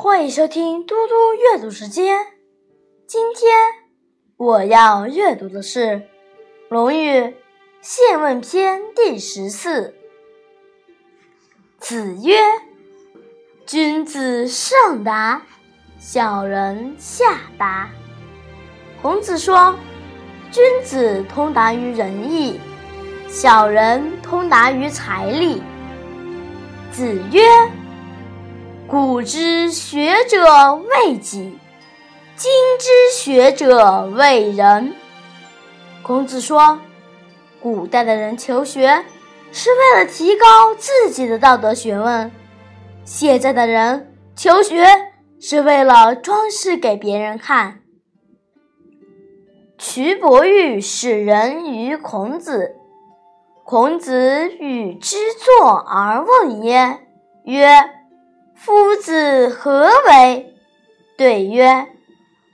欢迎收听嘟嘟阅读时间。今天我要阅读的是《论语·宪问篇》第十四。子曰：“君子上达，小人下达。”孔子说：“君子通达于仁义，小人通达于财力。”子曰。古之学者为己，今之学者为人。孔子说，古代的人求学是为了提高自己的道德学问，现在的人求学是为了装饰给别人看。蘧伯玉使人于孔子，孔子与之坐而问焉，曰。夫子何为？对曰：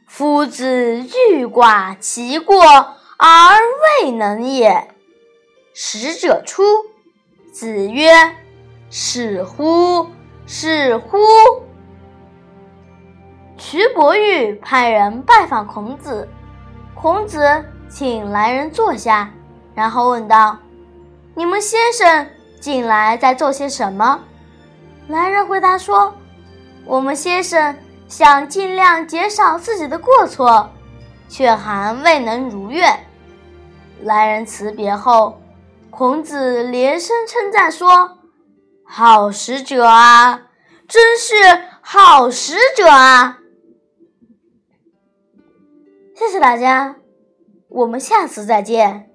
夫子欲寡其过而未能也。使者出，子曰：是乎！是乎！蘧伯玉派人拜访孔子，孔子请来人坐下，然后问道：“你们先生近来在做些什么？”来人回答说：“我们先生想尽量减少自己的过错，却还未能如愿。”来人辞别后，孔子连声称赞说：“好使者啊，真是好使者啊！”谢谢大家，我们下次再见。